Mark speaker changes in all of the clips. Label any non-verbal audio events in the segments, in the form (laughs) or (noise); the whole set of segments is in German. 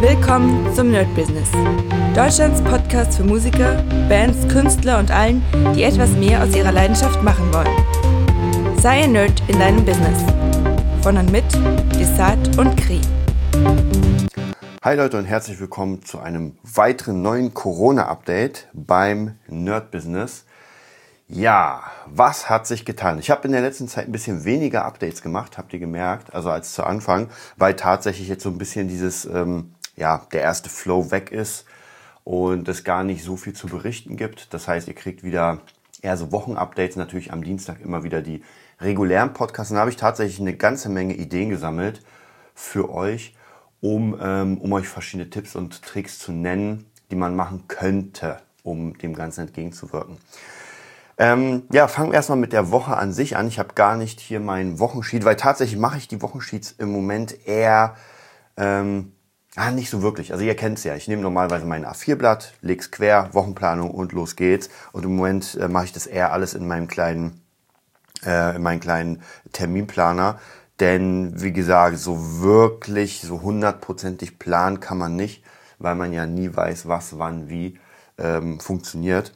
Speaker 1: Willkommen zum Nerd Business. Deutschlands Podcast für Musiker, Bands, Künstler und allen, die etwas mehr aus ihrer Leidenschaft machen wollen. Sei ein Nerd in deinem Business. Von und mit Desart und Kri.
Speaker 2: Hi Leute und herzlich willkommen zu einem weiteren neuen Corona-Update beim Nerd Business. Ja, was hat sich getan? Ich habe in der letzten Zeit ein bisschen weniger Updates gemacht, habt ihr gemerkt, also als zu Anfang, weil tatsächlich jetzt so ein bisschen dieses, ähm, ja, der erste Flow weg ist und es gar nicht so viel zu berichten gibt. Das heißt, ihr kriegt wieder eher so Wochenupdates, natürlich am Dienstag immer wieder die regulären Podcasts. Da habe ich tatsächlich eine ganze Menge Ideen gesammelt für euch, um, ähm, um euch verschiedene Tipps und Tricks zu nennen, die man machen könnte, um dem Ganzen entgegenzuwirken. Ähm, ja, fangen wir erstmal mit der Woche an sich an. Ich habe gar nicht hier meinen Wochensheet, weil tatsächlich mache ich die Wochensheets im Moment eher ähm, ah, nicht so wirklich. Also ihr kennt es ja. Ich nehme normalerweise mein A4-Blatt, leg's quer, Wochenplanung und los geht's. Und im Moment äh, mache ich das eher alles in meinem kleinen, äh, in meinem kleinen Terminplaner. Denn wie gesagt, so wirklich, so hundertprozentig planen kann man nicht, weil man ja nie weiß, was, wann, wie ähm, funktioniert.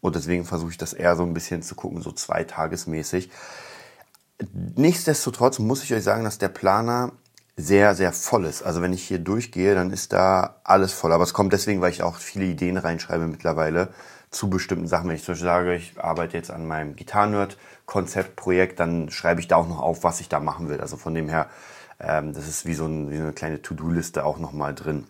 Speaker 2: Und deswegen versuche ich das eher so ein bisschen zu gucken, so zweitagesmäßig. Nichtsdestotrotz muss ich euch sagen, dass der Planer sehr, sehr voll ist. Also wenn ich hier durchgehe, dann ist da alles voll. Aber es kommt deswegen, weil ich auch viele Ideen reinschreibe mittlerweile zu bestimmten Sachen. Wenn ich zum Beispiel sage, ich arbeite jetzt an meinem Gitarrenerd-Konzeptprojekt, dann schreibe ich da auch noch auf, was ich da machen will. Also von dem her, ähm, das ist wie so, ein, wie so eine kleine To-Do-Liste auch nochmal drin.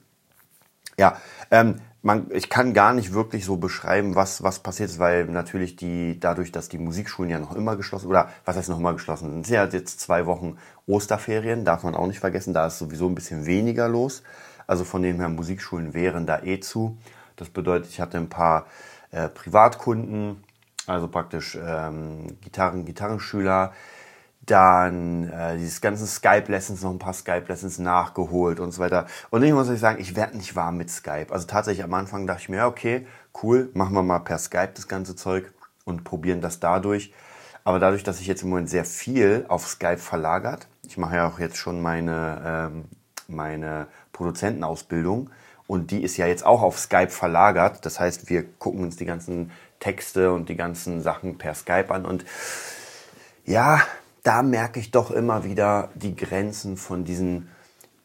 Speaker 2: Ja, ähm, man, ich kann gar nicht wirklich so beschreiben, was, was passiert ist, weil natürlich die, dadurch, dass die Musikschulen ja noch immer geschlossen, oder was heißt noch immer geschlossen sind, sind ja jetzt zwei Wochen Osterferien, darf man auch nicht vergessen, da ist sowieso ein bisschen weniger los. Also von dem her, Musikschulen wären da eh zu. Das bedeutet, ich hatte ein paar äh, Privatkunden, also praktisch ähm, Gitarren, Gitarrenschüler, dann äh, dieses ganze Skype-Lessons, noch ein paar Skype-Lessons nachgeholt und so weiter. Und ich muss euch sagen, ich werde nicht warm mit Skype. Also tatsächlich am Anfang dachte ich mir, okay, cool, machen wir mal per Skype das ganze Zeug und probieren das dadurch. Aber dadurch, dass ich jetzt im Moment sehr viel auf Skype verlagert, ich mache ja auch jetzt schon meine, ähm, meine Produzentenausbildung und die ist ja jetzt auch auf Skype verlagert. Das heißt, wir gucken uns die ganzen Texte und die ganzen Sachen per Skype an und ja, da merke ich doch immer wieder die Grenzen von diesen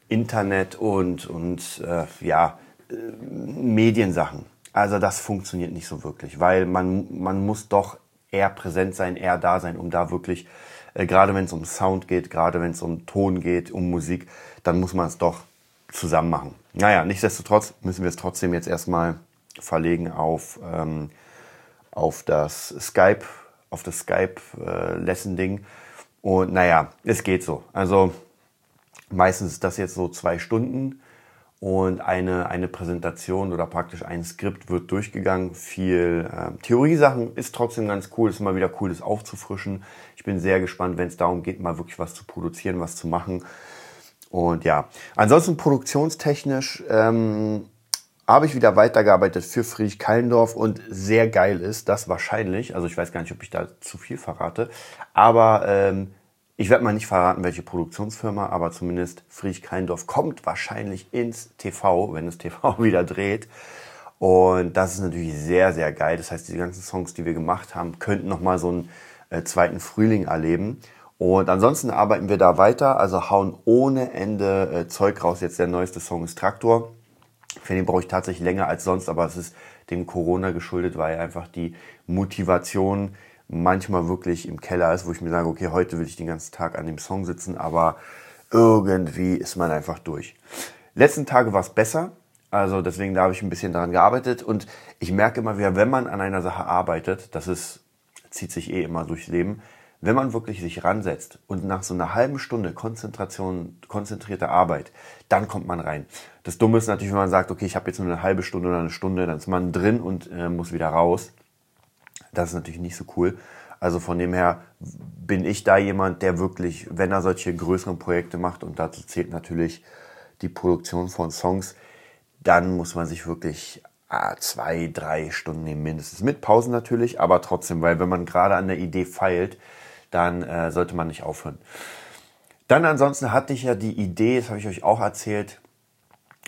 Speaker 2: Internet und, und äh, ja, äh, Mediensachen. Also das funktioniert nicht so wirklich, weil man, man muss doch eher präsent sein, eher da sein, um da wirklich, äh, gerade wenn es um Sound geht, gerade wenn es um Ton geht, um Musik, dann muss man es doch zusammen machen. Naja, nichtsdestotrotz müssen wir es trotzdem jetzt erstmal verlegen auf, ähm, auf das Skype, auf das Skype-Lesson-Ding. Äh, und naja, es geht so. Also meistens ist das jetzt so zwei Stunden und eine, eine Präsentation oder praktisch ein Skript wird durchgegangen. Viel äh, Theoriesachen ist trotzdem ganz cool, ist immer wieder cool, das aufzufrischen. Ich bin sehr gespannt, wenn es darum geht, mal wirklich was zu produzieren, was zu machen. Und ja, ansonsten produktionstechnisch ähm, habe ich wieder weitergearbeitet für Friedrich Kallendorf und sehr geil ist das wahrscheinlich, also ich weiß gar nicht, ob ich da zu viel verrate, aber ähm, ich werde mal nicht verraten, welche Produktionsfirma, aber zumindest Friedrich Kallendorf kommt wahrscheinlich ins TV, wenn das TV (laughs) wieder dreht. Und das ist natürlich sehr, sehr geil. Das heißt, die ganzen Songs, die wir gemacht haben, könnten nochmal so einen äh, zweiten Frühling erleben. Und ansonsten arbeiten wir da weiter, also hauen ohne Ende äh, Zeug raus. Jetzt der neueste Song ist Traktor. Für den brauche ich tatsächlich länger als sonst, aber es ist dem Corona geschuldet, weil einfach die Motivation manchmal wirklich im Keller ist, wo ich mir sage, okay, heute will ich den ganzen Tag an dem Song sitzen, aber irgendwie ist man einfach durch. Letzten Tage war es besser, also deswegen da habe ich ein bisschen daran gearbeitet und ich merke immer wieder, wenn man an einer Sache arbeitet, das ist, zieht sich eh immer durchs Leben, wenn man wirklich sich ransetzt und nach so einer halben Stunde Konzentration, konzentrierte Arbeit, dann kommt man rein. Das Dumme ist natürlich, wenn man sagt, okay, ich habe jetzt nur eine halbe Stunde oder eine Stunde, dann ist man drin und äh, muss wieder raus. Das ist natürlich nicht so cool. Also von dem her bin ich da jemand, der wirklich, wenn er solche größeren Projekte macht, und dazu zählt natürlich die Produktion von Songs, dann muss man sich wirklich ah, zwei, drei Stunden nehmen mindestens. Mit Pausen natürlich, aber trotzdem, weil wenn man gerade an der Idee feilt, dann äh, sollte man nicht aufhören. Dann ansonsten hatte ich ja die Idee, das habe ich euch auch erzählt,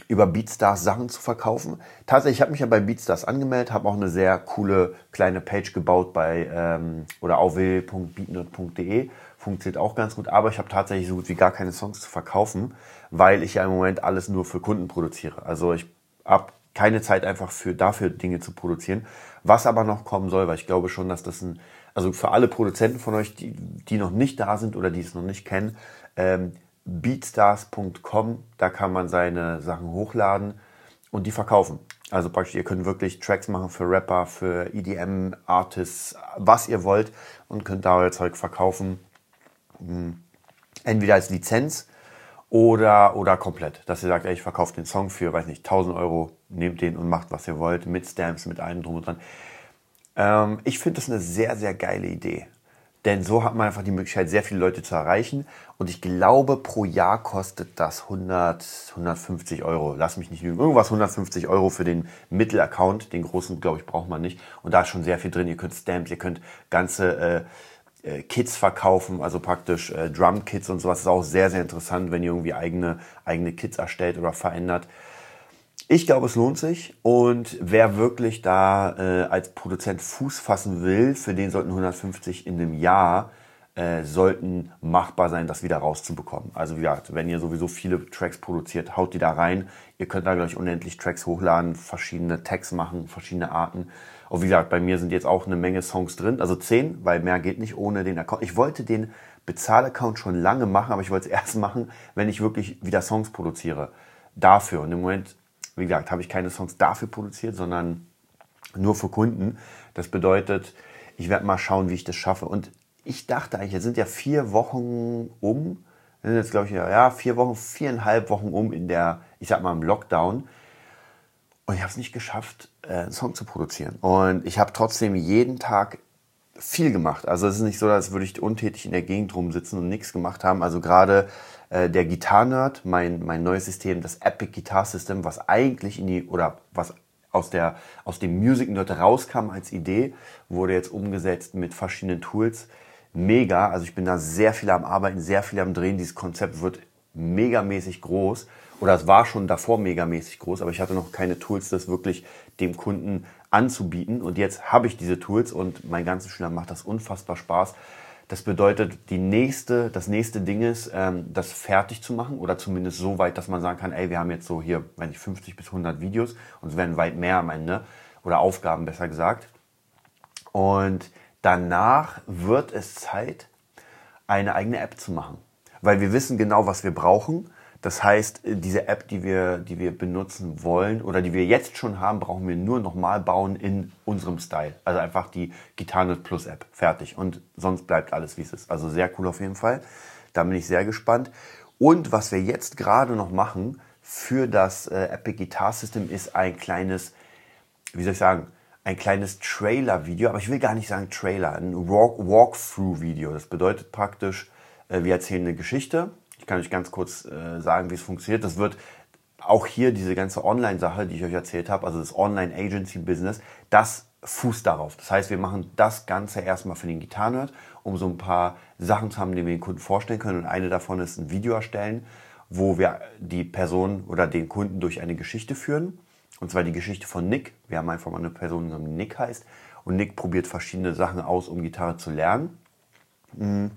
Speaker 2: über Beatstars Sachen zu verkaufen. Tatsächlich, ich habe mich ja bei Beatstars angemeldet, habe auch eine sehr coole kleine Page gebaut bei ähm, oder auf www.beatnerd.de. Funktioniert auch ganz gut, aber ich habe tatsächlich so gut wie gar keine Songs zu verkaufen, weil ich ja im Moment alles nur für Kunden produziere. Also ich habe keine Zeit einfach für dafür Dinge zu produzieren. Was aber noch kommen soll, weil ich glaube schon, dass das ein, also für alle Produzenten von euch, die, die noch nicht da sind oder die es noch nicht kennen, ähm, beatstars.com, da kann man seine Sachen hochladen und die verkaufen. Also praktisch, ihr könnt wirklich Tracks machen für Rapper, für EDM-Artists, was ihr wollt und könnt da euer Zeug verkaufen. Hm. Entweder als Lizenz oder, oder komplett. Dass ihr sagt, ey, ich verkaufe den Song für, weiß nicht, 1000 Euro, nehmt den und macht, was ihr wollt, mit Stamps, mit allem drum und dran. Ähm, ich finde das eine sehr, sehr geile Idee. Denn so hat man einfach die Möglichkeit, sehr viele Leute zu erreichen. Und ich glaube, pro Jahr kostet das 100, 150 Euro. Lass mich nicht lügen. Irgendwas 150 Euro für den Mittelaccount. Den großen, glaube ich, braucht man nicht. Und da ist schon sehr viel drin. Ihr könnt Stamps, ihr könnt ganze äh, äh, Kits verkaufen, also praktisch äh, Drum-Kits und sowas. Das ist auch sehr, sehr interessant, wenn ihr irgendwie eigene, eigene Kits erstellt oder verändert. Ich glaube, es lohnt sich und wer wirklich da äh, als Produzent Fuß fassen will, für den sollten 150 in einem Jahr äh, sollten machbar sein, das wieder rauszubekommen. Also wie gesagt, wenn ihr sowieso viele Tracks produziert, haut die da rein. Ihr könnt da gleich unendlich Tracks hochladen, verschiedene Tags machen, verschiedene Arten. Und wie gesagt, bei mir sind jetzt auch eine Menge Songs drin, also zehn, weil mehr geht nicht ohne den Account. Ich wollte den Bezahlaccount schon lange machen, aber ich wollte es (laughs) erst machen, wenn ich wirklich wieder Songs produziere. Dafür. Und im Moment wie gesagt, habe ich keine Songs dafür produziert, sondern nur für Kunden. Das bedeutet, ich werde mal schauen, wie ich das schaffe. Und ich dachte eigentlich, jetzt sind ja vier Wochen um, sind jetzt glaube ich ja vier Wochen, viereinhalb Wochen um in der, ich sag mal im Lockdown. Und ich habe es nicht geschafft, äh, einen Song zu produzieren. Und ich habe trotzdem jeden Tag viel gemacht. Also es ist nicht so, als würde ich untätig in der Gegend rumsitzen und nichts gemacht haben. Also gerade äh, der Gitarrenerd, mein, mein neues System, das Epic Guitar System, was eigentlich in die, oder was aus, der, aus dem Music Nerd rauskam als Idee, wurde jetzt umgesetzt mit verschiedenen Tools. Mega, also ich bin da sehr viel am Arbeiten, sehr viel am Drehen. Dieses Konzept wird megamäßig groß oder es war schon davor megamäßig groß, aber ich hatte noch keine Tools, das wirklich dem Kunden anzubieten. Und jetzt habe ich diese Tools und mein ganzen Schüler macht das unfassbar Spaß. Das bedeutet, die nächste, das nächste Ding ist, ähm, das fertig zu machen oder zumindest so weit, dass man sagen kann, ey, wir haben jetzt so hier, wenn ich 50 bis 100 Videos und es werden weit mehr am Ende oder Aufgaben besser gesagt. Und danach wird es Zeit, eine eigene App zu machen, weil wir wissen genau, was wir brauchen das heißt, äh, diese App, die wir, die wir benutzen wollen oder die wir jetzt schon haben, brauchen wir nur nochmal bauen in unserem Style. Also einfach die Gitarre Plus App. Fertig. Und sonst bleibt alles, wie es ist. Also sehr cool auf jeden Fall. Da bin ich sehr gespannt. Und was wir jetzt gerade noch machen für das äh, Epic Guitar System ist ein kleines, wie soll ich sagen, ein kleines Trailer-Video, aber ich will gar nicht sagen Trailer, ein Walk Walkthrough-Video. Das bedeutet praktisch, äh, wir erzählen eine Geschichte ich kann euch ganz kurz äh, sagen, wie es funktioniert. Das wird auch hier diese ganze Online-Sache, die ich euch erzählt habe, also das Online-Agency-Business, das fußt darauf. Das heißt, wir machen das Ganze erstmal für den Gitarrenerd, um so ein paar Sachen zu haben, die wir den Kunden vorstellen können. Und eine davon ist ein Video erstellen, wo wir die Person oder den Kunden durch eine Geschichte führen. Und zwar die Geschichte von Nick. Wir haben einfach mal eine Person, die Nick heißt. Und Nick probiert verschiedene Sachen aus, um Gitarre zu lernen. Mhm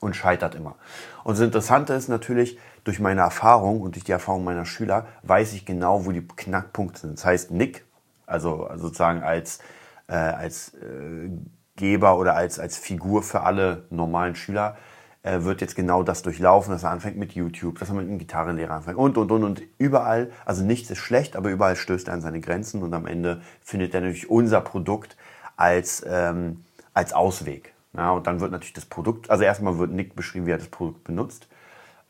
Speaker 2: und scheitert immer. Und das Interessante ist natürlich, durch meine Erfahrung und durch die Erfahrung meiner Schüler weiß ich genau, wo die Knackpunkte sind. Das heißt, Nick, also, also sozusagen als, äh, als äh, Geber oder als, als Figur für alle normalen Schüler, äh, wird jetzt genau das durchlaufen, dass er anfängt mit YouTube, dass er mit einem Gitarrenlehrer anfängt und, und, und, und überall, also nichts ist schlecht, aber überall stößt er an seine Grenzen und am Ende findet er natürlich unser Produkt als, ähm, als Ausweg. Ja, und dann wird natürlich das Produkt, also erstmal wird Nick beschrieben, wie er das Produkt benutzt.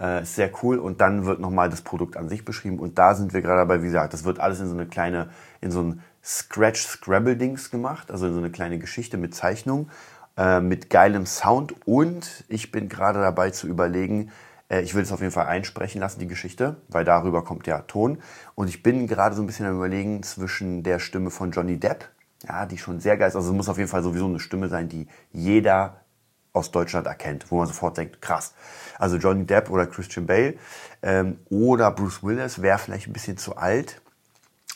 Speaker 2: Äh, ist sehr cool. Und dann wird nochmal das Produkt an sich beschrieben. Und da sind wir gerade dabei, wie gesagt, das wird alles in so eine kleine, in so ein Scratch-Scrabble-Dings gemacht, also in so eine kleine Geschichte mit Zeichnung, äh, mit geilem Sound. Und ich bin gerade dabei zu überlegen, äh, ich will es auf jeden Fall einsprechen lassen, die Geschichte, weil darüber kommt ja Ton. Und ich bin gerade so ein bisschen am Überlegen zwischen der Stimme von Johnny Depp ja, die schon sehr geil ist. Also es muss auf jeden Fall sowieso eine Stimme sein, die jeder aus Deutschland erkennt, wo man sofort denkt, krass. Also Johnny Depp oder Christian Bale ähm, oder Bruce Willis wäre vielleicht ein bisschen zu alt.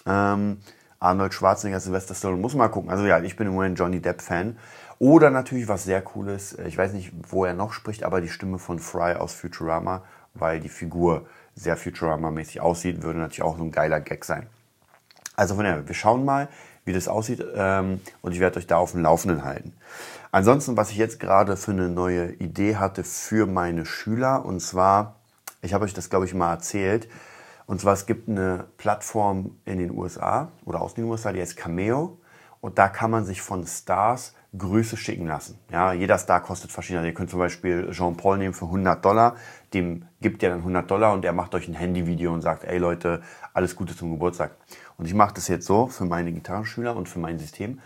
Speaker 2: Ähm, Arnold Schwarzenegger, Sylvester Stallone, muss mal gucken. Also ja, ich bin im Moment Johnny Depp-Fan. Oder natürlich was sehr cooles, ich weiß nicht, wo er noch spricht, aber die Stimme von Fry aus Futurama, weil die Figur sehr Futurama-mäßig aussieht, würde natürlich auch so ein geiler Gag sein. Also von daher, wir schauen mal, wie das aussieht ähm, und ich werde euch da auf dem Laufenden halten. Ansonsten, was ich jetzt gerade für eine neue Idee hatte für meine Schüler und zwar, ich habe euch das glaube ich mal erzählt, und zwar es gibt eine Plattform in den USA oder aus den USA, die heißt Cameo und da kann man sich von Stars Grüße schicken lassen. Ja, jeder Star kostet verschiedene. Ihr könnt zum Beispiel Jean-Paul nehmen für 100 Dollar. Dem gibt ihr dann 100 Dollar und er macht euch ein Handyvideo und sagt, ey Leute, alles Gute zum Geburtstag. Und ich mache das jetzt so für meine Gitarrenschüler und für mein System,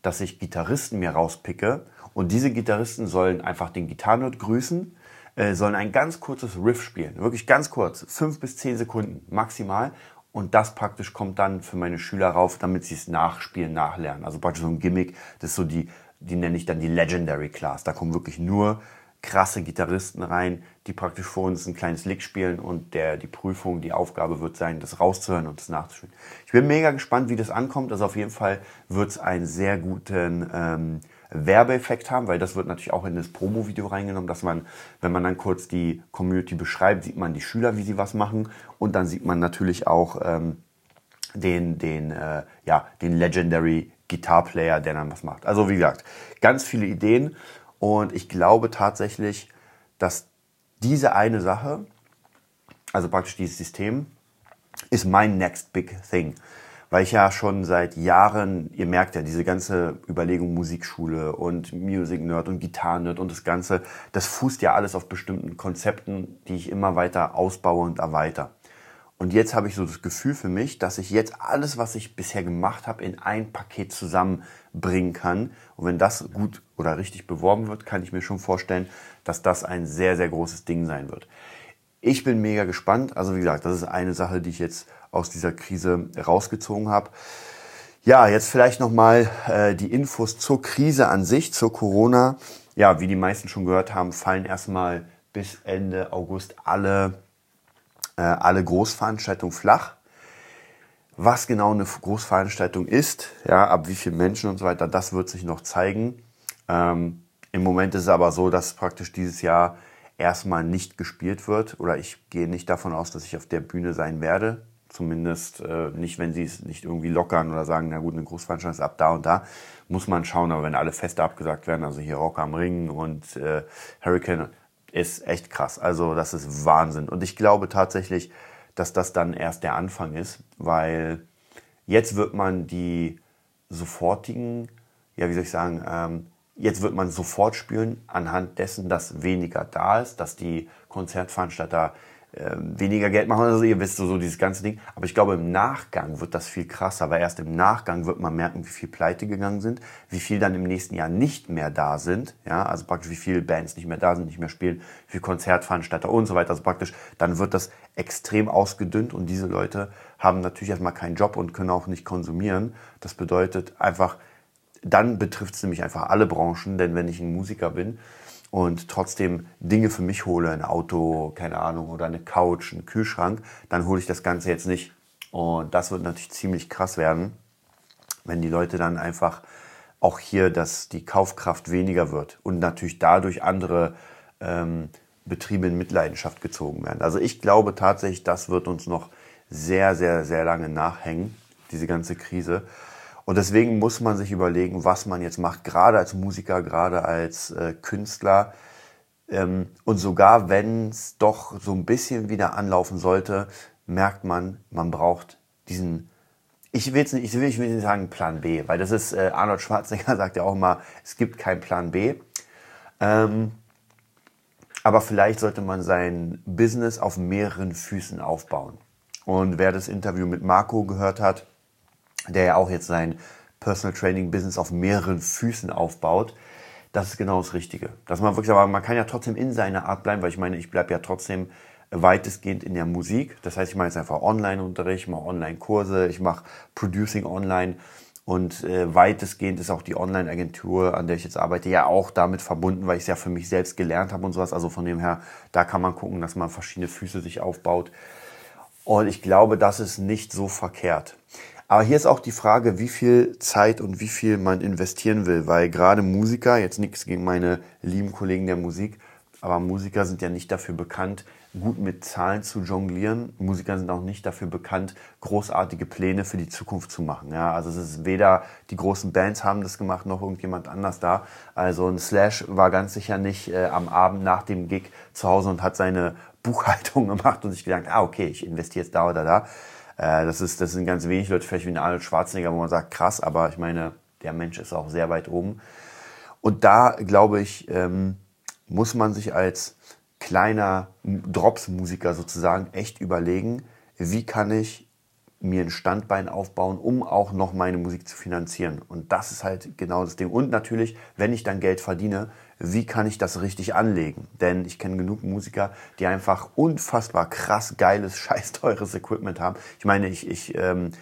Speaker 2: dass ich Gitarristen mir rauspicke und diese Gitarristen sollen einfach den Gitarrenort grüßen, äh, sollen ein ganz kurzes Riff spielen, wirklich ganz kurz, fünf bis zehn Sekunden maximal und das praktisch kommt dann für meine Schüler rauf, damit sie es nachspielen, nachlernen. Also praktisch so ein Gimmick, das ist so die, die nenne ich dann die Legendary Class. Da kommen wirklich nur krasse Gitarristen rein, die praktisch vor uns ein kleines Lick spielen und der, die Prüfung, die Aufgabe wird sein, das rauszuhören und das nachzuspielen. Ich bin mega gespannt, wie das ankommt. Also auf jeden Fall wird es einen sehr guten ähm, Werbeeffekt haben, weil das wird natürlich auch in das Promo-Video reingenommen, dass man, wenn man dann kurz die Community beschreibt, sieht man die Schüler, wie sie was machen und dann sieht man natürlich auch ähm, den, den, äh, ja, den Legendary Guitar Player, der dann was macht. Also wie gesagt, ganz viele Ideen und ich glaube tatsächlich, dass diese eine Sache, also praktisch dieses System, ist mein next big thing weil ich ja schon seit Jahren, ihr merkt ja, diese ganze Überlegung Musikschule und Music Nerd und Gitarre Nerd und das Ganze, das fußt ja alles auf bestimmten Konzepten, die ich immer weiter ausbaue und erweitere. Und jetzt habe ich so das Gefühl für mich, dass ich jetzt alles, was ich bisher gemacht habe, in ein Paket zusammenbringen kann. Und wenn das gut oder richtig beworben wird, kann ich mir schon vorstellen, dass das ein sehr, sehr großes Ding sein wird. Ich bin mega gespannt. Also wie gesagt, das ist eine Sache, die ich jetzt aus dieser Krise rausgezogen habe. Ja, jetzt vielleicht nochmal äh, die Infos zur Krise an sich, zur Corona. Ja, wie die meisten schon gehört haben, fallen erstmal bis Ende August alle, alle Großveranstaltungen flach. Was genau eine Großveranstaltung ist, ja, ab wie vielen Menschen und so weiter, das wird sich noch zeigen. Ähm, Im Moment ist es aber so, dass praktisch dieses Jahr erstmal nicht gespielt wird oder ich gehe nicht davon aus, dass ich auf der Bühne sein werde. Zumindest äh, nicht, wenn sie es nicht irgendwie lockern oder sagen, na gut, eine Großveranstaltung ist ab da und da, muss man schauen. Aber wenn alle Feste abgesagt werden, also hier Rock am Ring und äh, Hurricane, ist echt krass. Also das ist Wahnsinn. Und ich glaube tatsächlich, dass das dann erst der Anfang ist, weil jetzt wird man die sofortigen, ja, wie soll ich sagen, ähm, Jetzt wird man sofort spüren, anhand dessen, dass weniger da ist, dass die Konzertveranstalter äh, weniger Geld machen. Also ihr wisst so, dieses ganze Ding. Aber ich glaube, im Nachgang wird das viel krasser, weil erst im Nachgang wird man merken, wie viel Pleite gegangen sind, wie viel dann im nächsten Jahr nicht mehr da sind. Ja, also praktisch wie viele Bands nicht mehr da sind, nicht mehr spielen, wie viele Konzertveranstalter und so weiter. Also praktisch, dann wird das extrem ausgedünnt und diese Leute haben natürlich erstmal keinen Job und können auch nicht konsumieren. Das bedeutet einfach, dann betrifft es nämlich einfach alle Branchen, denn wenn ich ein Musiker bin und trotzdem Dinge für mich hole, ein Auto, keine Ahnung, oder eine Couch, einen Kühlschrank, dann hole ich das Ganze jetzt nicht. Und das wird natürlich ziemlich krass werden, wenn die Leute dann einfach auch hier, dass die Kaufkraft weniger wird und natürlich dadurch andere ähm, Betriebe in Mitleidenschaft gezogen werden. Also ich glaube tatsächlich, das wird uns noch sehr, sehr, sehr lange nachhängen, diese ganze Krise. Und deswegen muss man sich überlegen, was man jetzt macht, gerade als Musiker, gerade als äh, Künstler. Ähm, und sogar wenn es doch so ein bisschen wieder anlaufen sollte, merkt man, man braucht diesen, ich will jetzt nicht, ich will nicht sagen Plan B, weil das ist, äh, Arnold Schwarzenegger (laughs) sagt ja auch immer, es gibt keinen Plan B. Ähm, aber vielleicht sollte man sein Business auf mehreren Füßen aufbauen. Und wer das Interview mit Marco gehört hat, der ja auch jetzt sein Personal Training Business auf mehreren Füßen aufbaut, das ist genau das Richtige. Dass man wirklich, aber man kann ja trotzdem in seiner Art bleiben, weil ich meine, ich bleibe ja trotzdem weitestgehend in der Musik. Das heißt, ich mache jetzt einfach Online-Unterricht, ich mache Online-Kurse, ich mache Producing online Und äh, weitestgehend ist auch die Online-Agentur, an der ich jetzt arbeite, ja auch damit verbunden, weil ich es ja für mich selbst gelernt habe und sowas. Also von dem her, da kann man gucken, dass man verschiedene Füße sich aufbaut. Und ich glaube, das ist nicht so verkehrt. Aber hier ist auch die Frage, wie viel Zeit und wie viel man investieren will, weil gerade Musiker, jetzt nichts gegen meine lieben Kollegen der Musik, aber Musiker sind ja nicht dafür bekannt, gut mit Zahlen zu jonglieren. Musiker sind auch nicht dafür bekannt, großartige Pläne für die Zukunft zu machen. Ja, also es ist weder die großen Bands haben das gemacht, noch irgendjemand anders da. Also ein Slash war ganz sicher nicht äh, am Abend nach dem Gig zu Hause und hat seine Buchhaltung (laughs) gemacht und sich gedacht, ah, okay, ich investiere jetzt da oder da. Äh, das, ist, das sind ganz wenig Leute, vielleicht wie ein Arnold Schwarzenegger, wo man sagt, krass, aber ich meine, der Mensch ist auch sehr weit oben. Und da, glaube ich, ähm, muss man sich als kleiner Drops-Musiker sozusagen echt überlegen, wie kann ich mir ein Standbein aufbauen, um auch noch meine Musik zu finanzieren. Und das ist halt genau das Ding. Und natürlich, wenn ich dann Geld verdiene, wie kann ich das richtig anlegen? Denn ich kenne genug Musiker, die einfach unfassbar krass geiles, (laughs) scheiß teures Equipment haben. Ich meine, ich, ich ähm,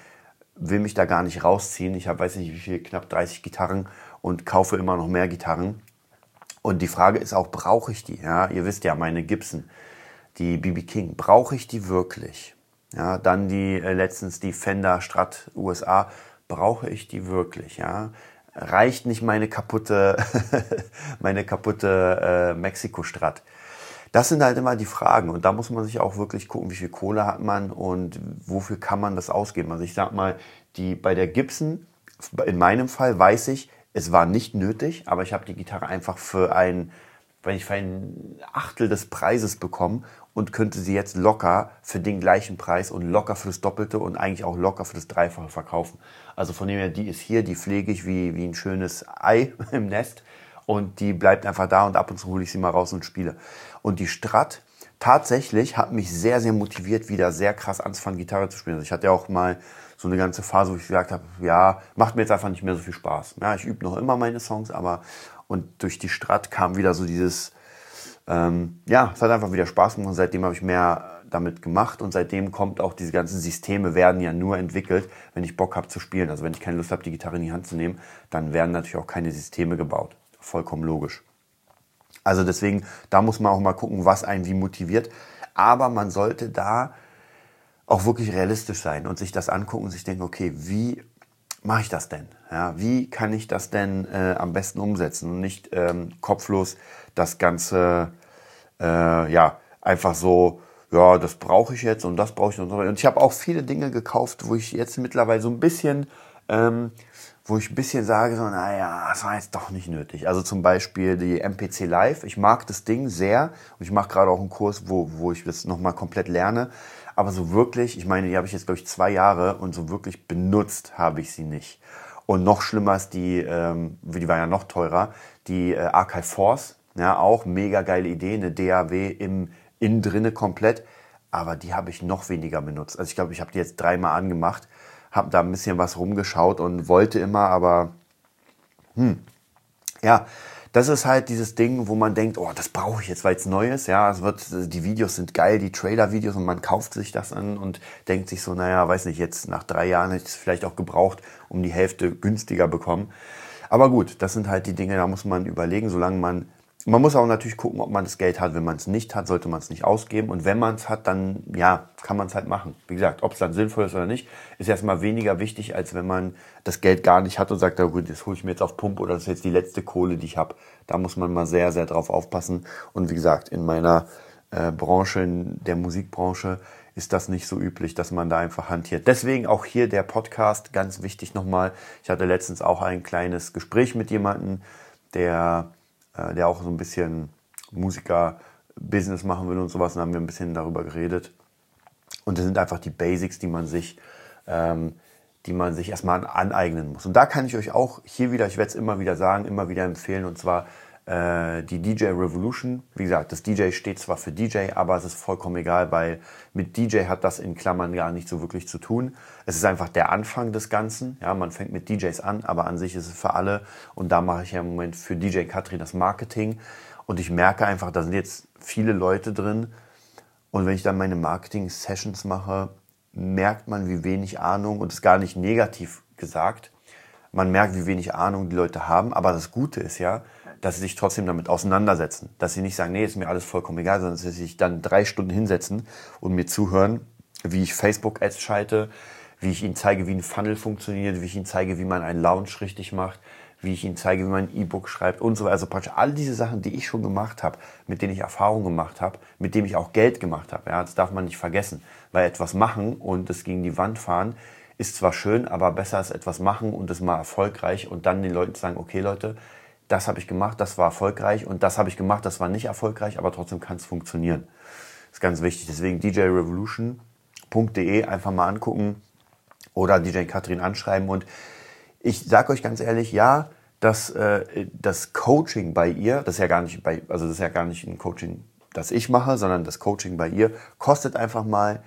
Speaker 2: will mich da gar nicht rausziehen. Ich habe weiß nicht wie viel, knapp 30 Gitarren und kaufe immer noch mehr Gitarren. Und die Frage ist auch, brauche ich die? Ja, ihr wisst ja, meine Gibson, die BB King, brauche ich die wirklich? Ja, dann die äh, letztens die Fender Strat USA, brauche ich die wirklich? Ja, reicht nicht meine kaputte, (laughs) meine kaputte äh, Mexiko Strat? Das sind halt immer die Fragen und da muss man sich auch wirklich gucken, wie viel Kohle hat man und wofür kann man das ausgeben. Also ich sag mal, die bei der Gibson, in meinem Fall weiß ich, es war nicht nötig, aber ich habe die Gitarre einfach für ein, wenn ich für ein Achtel des Preises bekommen und könnte sie jetzt locker für den gleichen Preis und locker für das Doppelte und eigentlich auch locker für das Dreifache verkaufen. Also von dem her, die ist hier, die pflege ich wie, wie ein schönes Ei (laughs) im Nest und die bleibt einfach da und ab und zu hole ich sie mal raus und spiele. Und die Strat tatsächlich hat mich sehr, sehr motiviert, wieder sehr krass anzufangen, Gitarre zu spielen. Also ich hatte ja auch mal so eine ganze Phase, wo ich gesagt habe, ja, macht mir jetzt einfach nicht mehr so viel Spaß. Ja, ich übe noch immer meine Songs, aber und durch die Strat kam wieder so dieses, ähm, ja, es hat einfach wieder Spaß gemacht seitdem habe ich mehr damit gemacht und seitdem kommt auch diese ganzen Systeme werden ja nur entwickelt, wenn ich Bock habe zu spielen. Also wenn ich keine Lust habe, die Gitarre in die Hand zu nehmen, dann werden natürlich auch keine Systeme gebaut. Vollkommen logisch. Also deswegen, da muss man auch mal gucken, was einen wie motiviert. Aber man sollte da auch wirklich realistisch sein und sich das angucken und sich denken, okay, wie mache ich das denn? Ja, wie kann ich das denn äh, am besten umsetzen und nicht ähm, kopflos das Ganze äh, ja einfach so, ja, das brauche ich jetzt und das brauche ich und so weiter. Und ich habe auch viele Dinge gekauft, wo ich jetzt mittlerweile so ein bisschen, ähm, wo ich ein bisschen sage, so, naja, das war jetzt doch nicht nötig. Also zum Beispiel die MPC Live. Ich mag das Ding sehr und ich mache gerade auch einen Kurs, wo, wo ich das nochmal komplett lerne. Aber so wirklich, ich meine, die habe ich jetzt, glaube ich, zwei Jahre und so wirklich benutzt habe ich sie nicht. Und noch schlimmer ist die, ähm, die war ja noch teurer, die äh, Archive Force. Ja, auch mega geile Idee, eine DAW im innen drinne komplett. Aber die habe ich noch weniger benutzt. Also ich glaube, ich habe die jetzt dreimal angemacht, habe da ein bisschen was rumgeschaut und wollte immer, aber hm, ja, das ist halt dieses Ding, wo man denkt, oh, das brauche ich jetzt, weil es neu ist. Ja, es wird, die Videos sind geil, die Trailer-Videos und man kauft sich das an und denkt sich so, naja, weiß nicht, jetzt nach drei Jahren hätte ich es vielleicht auch gebraucht, um die Hälfte günstiger bekommen. Aber gut, das sind halt die Dinge, da muss man überlegen, solange man man muss auch natürlich gucken, ob man das Geld hat. Wenn man es nicht hat, sollte man es nicht ausgeben. Und wenn man es hat, dann ja, kann man es halt machen. Wie gesagt, ob es dann sinnvoll ist oder nicht, ist erstmal weniger wichtig, als wenn man das Geld gar nicht hat und sagt, na gut, das hole ich mir jetzt auf Pump oder das ist jetzt die letzte Kohle, die ich habe. Da muss man mal sehr, sehr drauf aufpassen. Und wie gesagt, in meiner äh, Branche, in der Musikbranche, ist das nicht so üblich, dass man da einfach hantiert. Deswegen auch hier der Podcast, ganz wichtig nochmal. Ich hatte letztens auch ein kleines Gespräch mit jemandem, der äh, der auch so ein bisschen Musiker-Business machen will und sowas. Und haben wir ein bisschen darüber geredet. Und das sind einfach die Basics, die man sich, ähm, die man sich erstmal aneignen muss. Und da kann ich euch auch hier wieder, ich werde es immer wieder sagen, immer wieder empfehlen, und zwar die DJ Revolution. Wie gesagt, das DJ steht zwar für DJ, aber es ist vollkommen egal, weil mit DJ hat das in Klammern gar nicht so wirklich zu tun. Es ist einfach der Anfang des Ganzen. Ja, man fängt mit DJs an, aber an sich ist es für alle. Und da mache ich ja im Moment für DJ Katri das Marketing. Und ich merke einfach, da sind jetzt viele Leute drin. Und wenn ich dann meine Marketing-Sessions mache, merkt man, wie wenig Ahnung, und das ist gar nicht negativ gesagt, man merkt, wie wenig Ahnung die Leute haben. Aber das Gute ist ja, dass sie sich trotzdem damit auseinandersetzen. Dass sie nicht sagen, nee, ist mir alles vollkommen egal, sondern dass sie sich dann drei Stunden hinsetzen und mir zuhören, wie ich Facebook-Ads schalte, wie ich ihnen zeige, wie ein Funnel funktioniert, wie ich ihnen zeige, wie man einen Launch richtig macht, wie ich ihnen zeige, wie man ein E-Book schreibt und so weiter. Also praktisch all diese Sachen, die ich schon gemacht habe, mit denen ich Erfahrung gemacht habe, mit denen ich auch Geld gemacht habe. Ja, das darf man nicht vergessen. Weil etwas machen und es gegen die Wand fahren, ist zwar schön, aber besser ist etwas machen und es mal erfolgreich und dann den Leuten sagen, okay Leute, das habe ich gemacht, das war erfolgreich und das habe ich gemacht, das war nicht erfolgreich, aber trotzdem kann es funktionieren. Das ist ganz wichtig. Deswegen djrevolution.de einfach mal angucken oder DJ Katrin anschreiben. Und ich sage euch ganz ehrlich, ja, das, äh, das Coaching bei ihr, das ist ja gar nicht bei, also das ist ja gar nicht ein Coaching, das ich mache, sondern das Coaching bei ihr kostet einfach mal,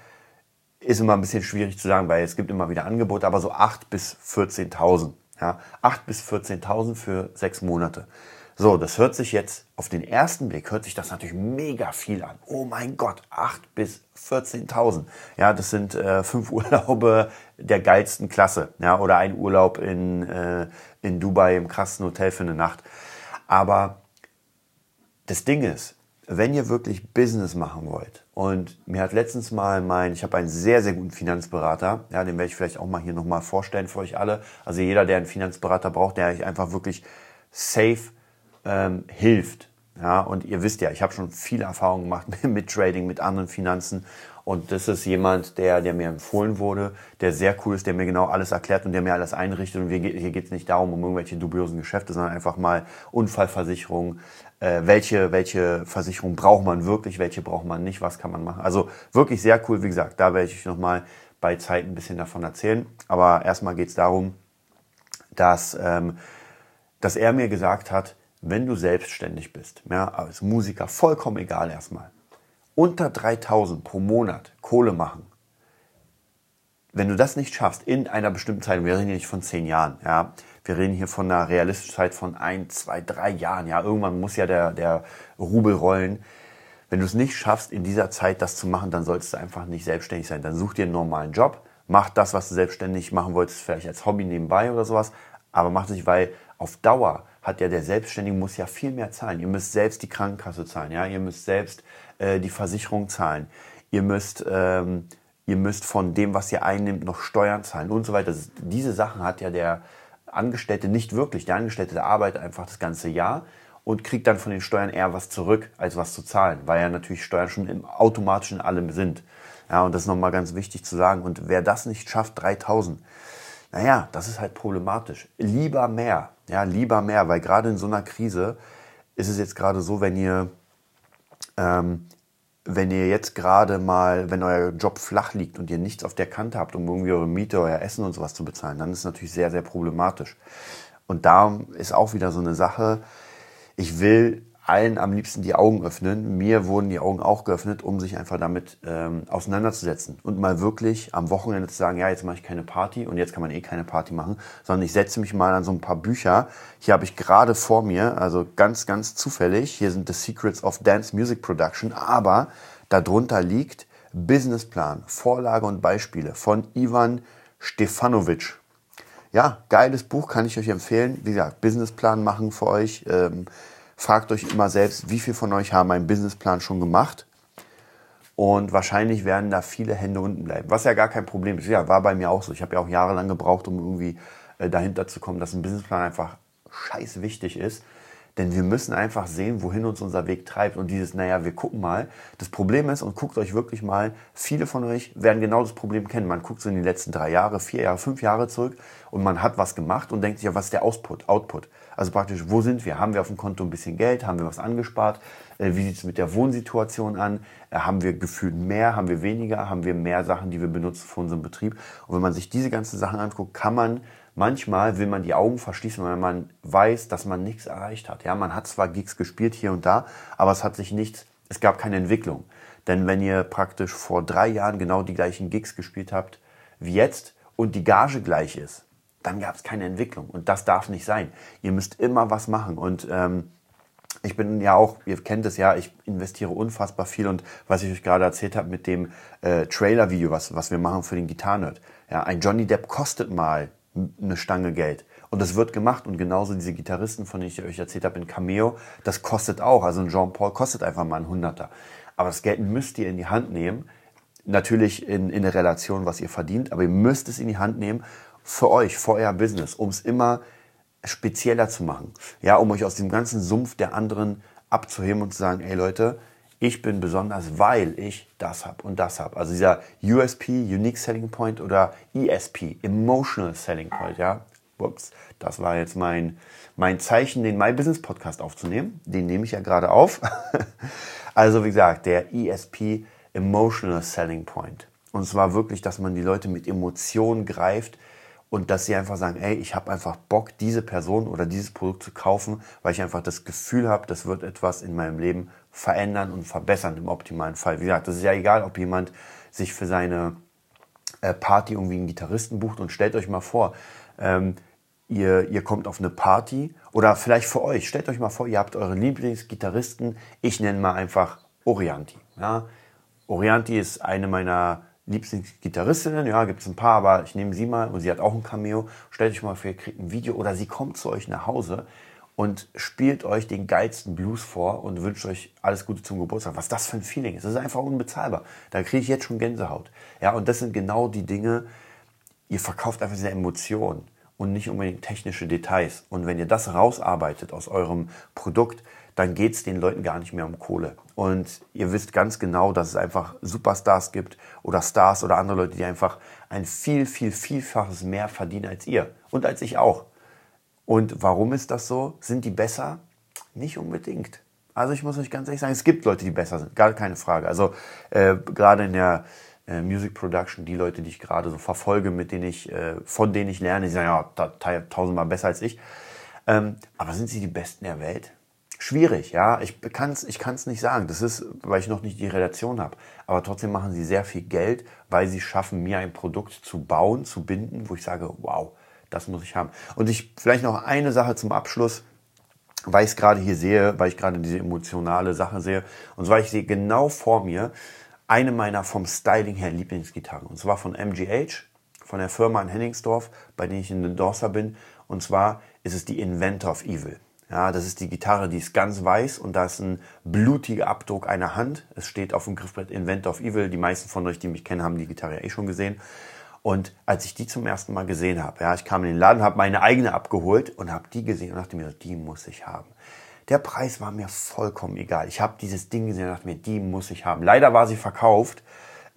Speaker 2: ist immer ein bisschen schwierig zu sagen, weil es gibt immer wieder Angebote, aber so 8.000 bis 14.000. Ja, 8.000 bis 14.000 für sechs Monate. So, das hört sich jetzt auf den ersten Blick, hört sich das natürlich mega viel an. Oh mein Gott, 8.000 bis 14.000. Ja, das sind äh, fünf (laughs) Urlaube der geilsten Klasse. Ja, oder ein Urlaub in, äh, in Dubai im krassen Hotel für eine Nacht. Aber das Ding ist, wenn ihr wirklich Business machen wollt, und mir hat letztens mal mein, ich habe einen sehr, sehr guten Finanzberater, ja, den werde ich vielleicht auch mal hier nochmal vorstellen für euch alle. Also jeder, der einen Finanzberater braucht, der euch einfach wirklich safe ähm, hilft. Ja, und ihr wisst ja, ich habe schon viele Erfahrungen gemacht (laughs) mit Trading, mit anderen Finanzen. Und das ist jemand, der, der mir empfohlen wurde, der sehr cool ist, der mir genau alles erklärt und der mir alles einrichtet. Und hier geht es nicht darum, um irgendwelche dubiosen Geschäfte, sondern einfach mal Unfallversicherung, welche, welche Versicherung braucht man wirklich, welche braucht man nicht, was kann man machen. Also wirklich sehr cool, wie gesagt, da werde ich nochmal bei Zeit ein bisschen davon erzählen. Aber erstmal geht es darum, dass, ähm, dass er mir gesagt hat, wenn du selbstständig bist, ja, als Musiker, vollkommen egal erstmal, unter 3000 pro Monat Kohle machen, wenn du das nicht schaffst in einer bestimmten Zeit, wir reden hier nicht von zehn Jahren, ja, wir reden hier von einer realistischen Zeit von ein, zwei, drei Jahren, ja, irgendwann muss ja der, der Rubel rollen. Wenn du es nicht schaffst, in dieser Zeit das zu machen, dann solltest du einfach nicht selbstständig sein. Dann such dir einen normalen Job, mach das, was du selbstständig machen wolltest, vielleicht als Hobby nebenbei oder sowas, aber mach das nicht, weil auf Dauer hat ja der Selbstständige muss ja viel mehr zahlen. Ihr müsst selbst die Krankenkasse zahlen, ja, ihr müsst selbst äh, die Versicherung zahlen, ihr müsst ähm, ihr müsst von dem, was ihr einnimmt, noch Steuern zahlen und so weiter. Diese Sachen hat ja der Angestellte nicht wirklich. Der Angestellte arbeitet einfach das ganze Jahr und kriegt dann von den Steuern eher was zurück, als was zu zahlen, weil ja natürlich Steuern schon im, automatisch in allem sind. Ja, und das ist nochmal ganz wichtig zu sagen. Und wer das nicht schafft, 3000, naja, das ist halt problematisch. Lieber mehr, ja, lieber mehr, weil gerade in so einer Krise ist es jetzt gerade so, wenn ihr, ähm, wenn ihr jetzt gerade mal, wenn euer Job flach liegt und ihr nichts auf der Kante habt, um irgendwie eure Miete, euer Essen und sowas zu bezahlen, dann ist es natürlich sehr, sehr problematisch. Und da ist auch wieder so eine Sache, ich will allen am liebsten die Augen öffnen. Mir wurden die Augen auch geöffnet, um sich einfach damit ähm, auseinanderzusetzen und mal wirklich am Wochenende zu sagen, ja, jetzt mache ich keine Party und jetzt kann man eh keine Party machen, sondern ich setze mich mal an so ein paar Bücher. Hier habe ich gerade vor mir, also ganz, ganz zufällig, hier sind The Secrets of Dance Music Production, aber darunter liegt Businessplan, Vorlage und Beispiele von Ivan Stefanovic. Ja, geiles Buch, kann ich euch empfehlen. Wie gesagt, Businessplan machen für euch. Ähm, fragt euch immer selbst, wie viele von euch haben einen Businessplan schon gemacht? Und wahrscheinlich werden da viele Hände unten bleiben. Was ja gar kein Problem ist. Ja, war bei mir auch so. Ich habe ja auch jahrelang gebraucht, um irgendwie äh, dahinter zu kommen, dass ein Businessplan einfach scheiß wichtig ist. Denn wir müssen einfach sehen, wohin uns unser Weg treibt. Und dieses, naja, wir gucken mal. Das Problem ist, und guckt euch wirklich mal, viele von euch werden genau das Problem kennen. Man guckt so in die letzten drei Jahre, vier Jahre, fünf Jahre zurück und man hat was gemacht und denkt sich, ja, was ist der Output? Output. Also praktisch, wo sind wir? Haben wir auf dem Konto ein bisschen Geld? Haben wir was angespart? Äh, wie sieht es mit der Wohnsituation an? Äh, haben wir gefühlt mehr? Haben wir weniger? Haben wir mehr Sachen, die wir benutzen für unseren Betrieb? Und wenn man sich diese ganzen Sachen anguckt, kann man manchmal will man die Augen verschließen, weil man weiß, dass man nichts erreicht hat. Ja, man hat zwar Gigs gespielt hier und da, aber es hat sich nichts, es gab keine Entwicklung. Denn wenn ihr praktisch vor drei Jahren genau die gleichen Gigs gespielt habt wie jetzt und die Gage gleich ist, dann gab es keine Entwicklung. Und das darf nicht sein. Ihr müsst immer was machen. Und ähm, ich bin ja auch, ihr kennt es ja, ich investiere unfassbar viel und was ich euch gerade erzählt habe mit dem äh, Trailer-Video, was, was wir machen für den Gitarrenerd. Ja, ein Johnny Depp kostet mal eine Stange Geld. Und das wird gemacht. Und genauso diese Gitarristen, von denen ich euch erzählt habe, in Cameo, das kostet auch. Also ein Jean-Paul kostet einfach mal ein Hunderter. Aber das Geld müsst ihr in die Hand nehmen. Natürlich in, in der Relation, was ihr verdient. Aber ihr müsst es in die Hand nehmen für euch, für euer Business, um es immer spezieller zu machen. Ja, um euch aus dem ganzen Sumpf der anderen abzuheben und zu sagen, ey Leute, ich bin besonders, weil ich das habe und das habe. Also dieser USP, Unique Selling Point oder ESP, Emotional Selling Point, ja. Ups, das war jetzt mein, mein Zeichen, den My Business Podcast aufzunehmen. Den nehme ich ja gerade auf. (laughs) also wie gesagt, der ESP, Emotional Selling Point. Und zwar wirklich, dass man die Leute mit Emotionen greift, und dass sie einfach sagen, ey, ich habe einfach Bock, diese Person oder dieses Produkt zu kaufen, weil ich einfach das Gefühl habe, das wird etwas in meinem Leben verändern und verbessern im optimalen Fall. Wie gesagt, das ist ja egal, ob jemand sich für seine äh, Party irgendwie einen Gitarristen bucht und stellt euch mal vor, ähm, ihr, ihr kommt auf eine Party oder vielleicht für euch, stellt euch mal vor, ihr habt euren Lieblingsgitarristen, ich nenne mal einfach Orianti. Ja? Orianti ist eine meiner Lieblingsgitarristinnen, ja, gibt es ein paar, aber ich nehme sie mal und sie hat auch ein Cameo. Stellt euch mal vor, ihr kriegt ein Video oder sie kommt zu euch nach Hause und spielt euch den geilsten Blues vor und wünscht euch alles Gute zum Geburtstag. Was das für ein Feeling ist, das ist einfach unbezahlbar. Da kriege ich jetzt schon Gänsehaut. Ja, und das sind genau die Dinge, ihr verkauft einfach diese Emotionen und nicht unbedingt technische Details. Und wenn ihr das rausarbeitet aus eurem Produkt, dann geht es den Leuten gar nicht mehr um Kohle. Und ihr wisst ganz genau, dass es einfach Superstars gibt oder Stars oder andere Leute, die einfach ein viel, viel, vielfaches mehr verdienen als ihr und als ich auch. Und warum ist das so? Sind die besser? Nicht unbedingt. Also ich muss euch ganz ehrlich sagen, es gibt Leute, die besser sind, gar keine Frage. Also äh, gerade in der äh, Music Production, die Leute, die ich gerade so verfolge, mit denen ich, äh, von denen ich lerne, die sagen ja tausendmal besser als ich. Ähm, aber sind sie die Besten der Welt? schwierig, ja. Ich kann es ich kann's nicht sagen. Das ist, weil ich noch nicht die Relation habe. Aber trotzdem machen sie sehr viel Geld, weil sie schaffen, mir ein Produkt zu bauen, zu binden, wo ich sage, wow, das muss ich haben. Und ich vielleicht noch eine Sache zum Abschluss, weil ich es gerade hier sehe, weil ich gerade diese emotionale Sache sehe. Und zwar, ich sehe genau vor mir eine meiner vom Styling her Lieblingsgitarren. Und zwar von MGH, von der Firma in Henningsdorf, bei der ich in Endorser bin. Und zwar ist es die Inventor of Evil. Ja, das ist die Gitarre, die ist ganz weiß und da ist ein blutiger Abdruck einer Hand. Es steht auf dem Griffbrett Invent of Evil. Die meisten von euch, die mich kennen, haben die Gitarre ja eh schon gesehen. Und als ich die zum ersten Mal gesehen habe, ja, ich kam in den Laden, habe meine eigene abgeholt und habe die gesehen und dachte mir, die muss ich haben. Der Preis war mir vollkommen egal. Ich habe dieses Ding gesehen und dachte mir, die muss ich haben. Leider war sie verkauft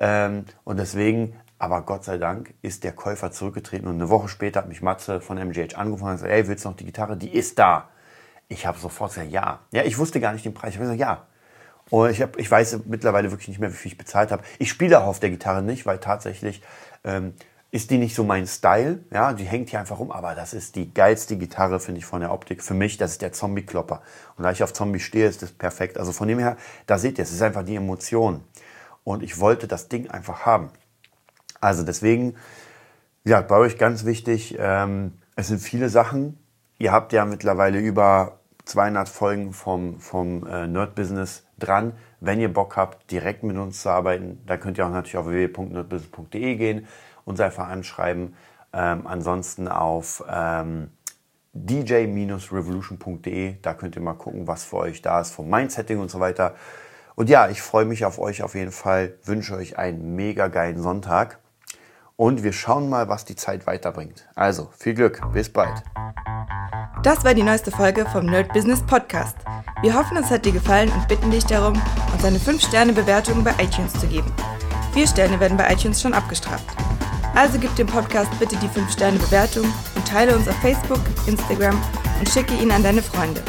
Speaker 2: ähm, und deswegen, aber Gott sei Dank, ist der Käufer zurückgetreten und eine Woche später hat mich Matze von MGH angefangen und gesagt, ey, willst du noch die Gitarre? Die ist da. Ich habe sofort gesagt, ja. Ja, ich wusste gar nicht den Preis. Ich habe gesagt, ja. Und ich, hab, ich weiß mittlerweile wirklich nicht mehr, wie viel ich bezahlt habe. Ich spiele auch auf der Gitarre nicht, weil tatsächlich ähm, ist die nicht so mein Style. Ja, die hängt hier einfach rum. Aber das ist die geilste Gitarre, finde ich, von der Optik. Für mich, das ist der Zombie-Klopper. Und da ich auf Zombie stehe, ist das perfekt. Also von dem her, da seht ihr, es ist einfach die Emotion. Und ich wollte das Ding einfach haben. Also deswegen, ja, bei euch ganz wichtig, ähm, es sind viele Sachen, Ihr habt ja mittlerweile über 200 Folgen vom, vom äh, Nerd Business dran. Wenn ihr Bock habt, direkt mit uns zu arbeiten, dann könnt ihr auch natürlich auf www.nerdbusiness.de gehen, uns einfach anschreiben. Ähm, ansonsten auf ähm, dj-revolution.de, da könnt ihr mal gucken, was für euch da ist vom Mindsetting und so weiter. Und ja, ich freue mich auf euch auf jeden Fall, wünsche euch einen mega geilen Sonntag und wir schauen mal, was die Zeit weiterbringt. Also, viel Glück, bis bald.
Speaker 1: Das war die neueste Folge vom Nerd Business Podcast. Wir hoffen, es hat dir gefallen und bitten dich darum, uns eine 5-Sterne-Bewertung bei iTunes zu geben. Vier Sterne werden bei iTunes schon abgestraft. Also gib dem Podcast bitte die 5-Sterne-Bewertung und teile uns auf Facebook, Instagram und schicke ihn an deine Freunde.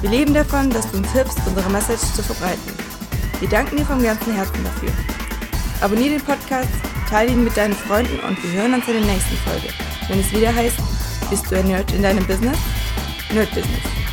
Speaker 1: Wir leben davon, dass du uns hilfst, unsere Message zu verbreiten. Wir danken dir vom ganzen Herzen dafür. Abonnier den Podcast Teile ihn mit deinen Freunden und wir hören uns in der nächsten Folge, wenn es wieder heißt, bist du ein Nerd in deinem Business? Nerd Business.